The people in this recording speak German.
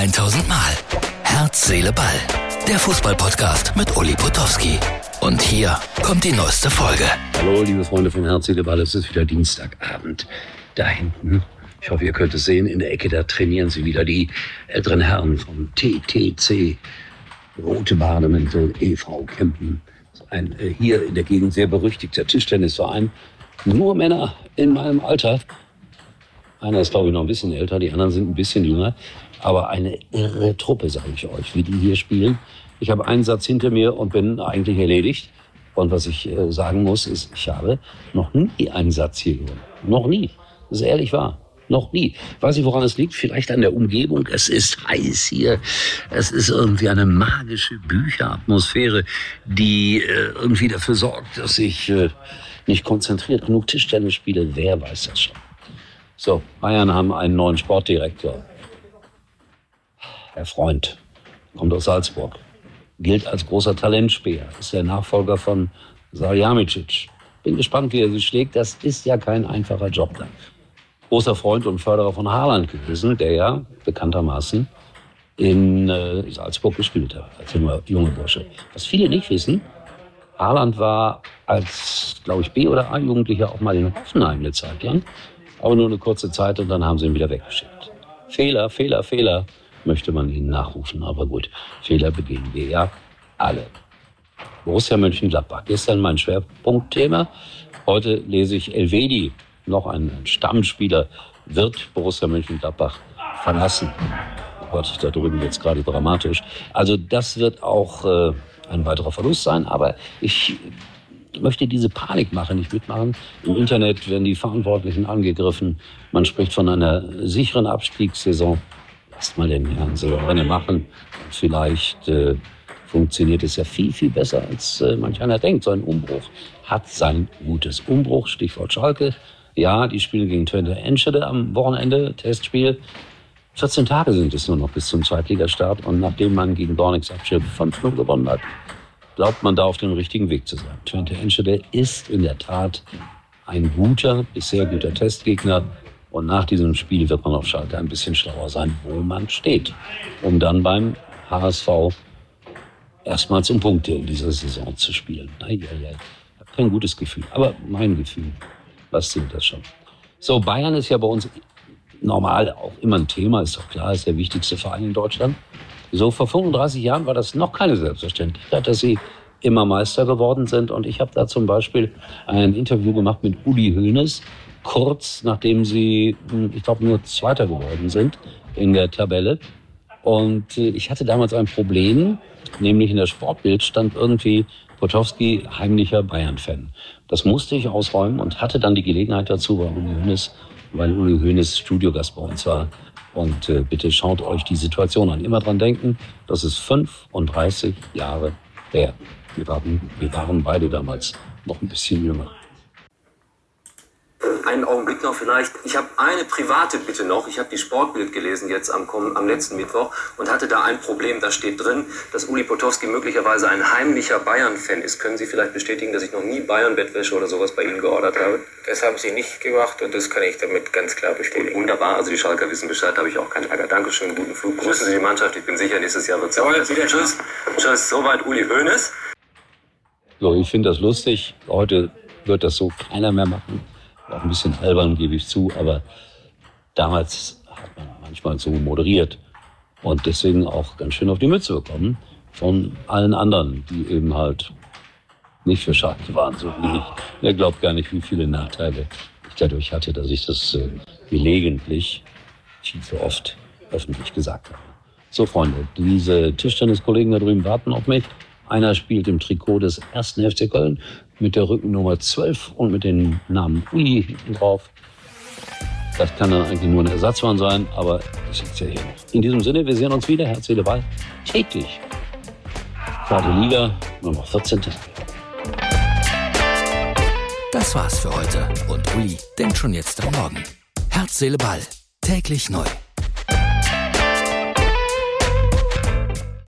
1000 Mal. Herz, Seele, Ball. Der Fußballpodcast mit Uli Potowski. Und hier kommt die neueste Folge. Hallo, liebe Freunde von Herz, Seele, Ball. Es ist wieder Dienstagabend. Da hinten, ich hoffe, ihr könnt es sehen, in der Ecke, da trainieren sie wieder die älteren Herren vom TTC. Rote Bademäntel e.V. Kempen. Ein äh, hier in der Gegend sehr berüchtigter Tischtennisverein. Nur Männer in meinem Alter. Einer ist, glaube ich, noch ein bisschen älter, die anderen sind ein bisschen jünger. Aber eine irre Truppe, sage ich euch, wie die hier spielen. Ich habe einen Satz hinter mir und bin eigentlich erledigt. Und was ich äh, sagen muss, ist, ich habe noch nie einen Satz hier gewonnen. Noch nie. Das ist ehrlich wahr. Noch nie. Weiß nicht, woran es liegt. Vielleicht an der Umgebung. Es ist heiß hier. Es ist irgendwie eine magische Bücheratmosphäre, die äh, irgendwie dafür sorgt, dass ich äh, nicht konzentriert genug Tischtennis spiele. Wer weiß das schon? So, Bayern haben einen neuen Sportdirektor. Herr Freund, kommt aus Salzburg, gilt als großer Talentspäher, ist der Nachfolger von Salihamidzic. Bin gespannt, wie er sich schlägt. Das ist ja kein einfacher Job dann. Großer Freund und Förderer von Haaland gewesen, der ja bekanntermaßen in äh, Salzburg gespielt hat, als junger, junger Bursche. Was viele nicht wissen, Haaland war als, glaube ich, B- oder A-Jugendlicher auch mal in Hoffenheim eine Zeit lang. Aber nur eine kurze Zeit und dann haben sie ihn wieder weggeschickt. Fehler, Fehler, Fehler möchte man ihnen nachrufen. Aber gut, Fehler begehen wir ja alle. Borussia Mönchengladbach. Gestern mein Schwerpunktthema. Heute lese ich Elvedi, noch ein Stammspieler, wird Borussia Mönchengladbach verlassen. Oh Gott, da drüben es gerade dramatisch. Also das wird auch äh, ein weiterer Verlust sein. Aber ich möchte diese Panikmache nicht mitmachen. Im Internet werden die Verantwortlichen angegriffen. Man spricht von einer sicheren Abstiegssaison. Lasst mal den Herrn Silberrenne machen. Vielleicht äh, funktioniert es ja viel, viel besser, als äh, manch einer denkt. So ein Umbruch hat sein gutes Umbruch. Stichwort Schalke. Ja, die spielen gegen Twente Enschede am Wochenende, Testspiel. 14 Tage sind es nur noch bis zum Zweitligastart. Und nachdem man gegen Bornix Abschirm 5-0 gewonnen hat, glaubt man da auf dem richtigen Weg zu sein. Twente Enschede ist in der Tat ein guter, bis sehr guter Testgegner. Und nach diesem Spiel wird man auf Schalke ein bisschen schlauer sein, wo man steht, um dann beim HSV erstmals um Punkte in dieser Saison zu spielen. Ich habe kein gutes Gefühl, aber mein Gefühl, was sind das schon? So, Bayern ist ja bei uns normal auch immer ein Thema, ist doch klar, ist der wichtigste Verein in Deutschland. So vor 35 Jahren war das noch keine Selbstverständlichkeit, dass sie immer Meister geworden sind. Und ich habe da zum Beispiel ein Interview gemacht mit Uli Hoeneß, kurz nachdem sie, ich glaube, nur Zweiter geworden sind in der Tabelle. Und äh, ich hatte damals ein Problem, nämlich in der Sportbild stand irgendwie Potowski heimlicher Bayern-Fan. Das musste ich ausräumen und hatte dann die Gelegenheit dazu bei Uli Hoeneß, weil Uli Hoeneß Studiogast bei uns war. Und äh, bitte schaut euch die Situation an. Immer dran denken, das ist 35 Jahre her. Wir waren, wir waren beide damals noch ein bisschen jünger. Einen Augenblick noch vielleicht. Ich habe eine private Bitte noch. Ich habe die Sportbild gelesen jetzt am, am letzten Mittwoch und hatte da ein Problem. Da steht drin, dass Uli Potowski möglicherweise ein heimlicher Bayern-Fan ist. Können Sie vielleicht bestätigen, dass ich noch nie Bayern-Bettwäsche oder sowas bei Ihnen geordert habe? Das haben Sie nicht gemacht und das kann ich damit ganz klar bestätigen. Wunderbar. Also die Schalker wissen Bescheid. Da habe ich auch keinen Ärger. Dankeschön. Guten Flug. Grüßen Sie die Mannschaft. Ich bin sicher, nächstes Jahr wird es Jawohl, wieder Tschüss. Tschüss. Soweit Uli Hoeneß. So, ich finde das lustig. Heute wird das so keiner mehr machen. Auch ein bisschen albern, gebe ich zu, aber damals hat man manchmal so moderiert und deswegen auch ganz schön auf die Mütze bekommen von allen anderen, die eben halt nicht für Schalke waren, so wie ich. Er glaubt gar nicht, wie viele Nachteile ich dadurch hatte, dass ich das äh, gelegentlich viel zu oft öffentlich gesagt habe. So, Freunde, diese Tischtenniskollegen da drüben warten auf mich. Einer spielt im Trikot des ersten FC Köln mit der Rückennummer 12 und mit dem Namen Uli hinten drauf. Das kann dann eigentlich nur ein Ersatzmann sein, aber das sitzt ja hier noch. In diesem Sinne, wir sehen uns wieder, Herz, Seele, Ball, täglich. Zweite Liga, noch 14 Tage. Das war's für heute. Und Uli denkt schon jetzt am Morgen. Herz, Seele, Ball. Täglich neu.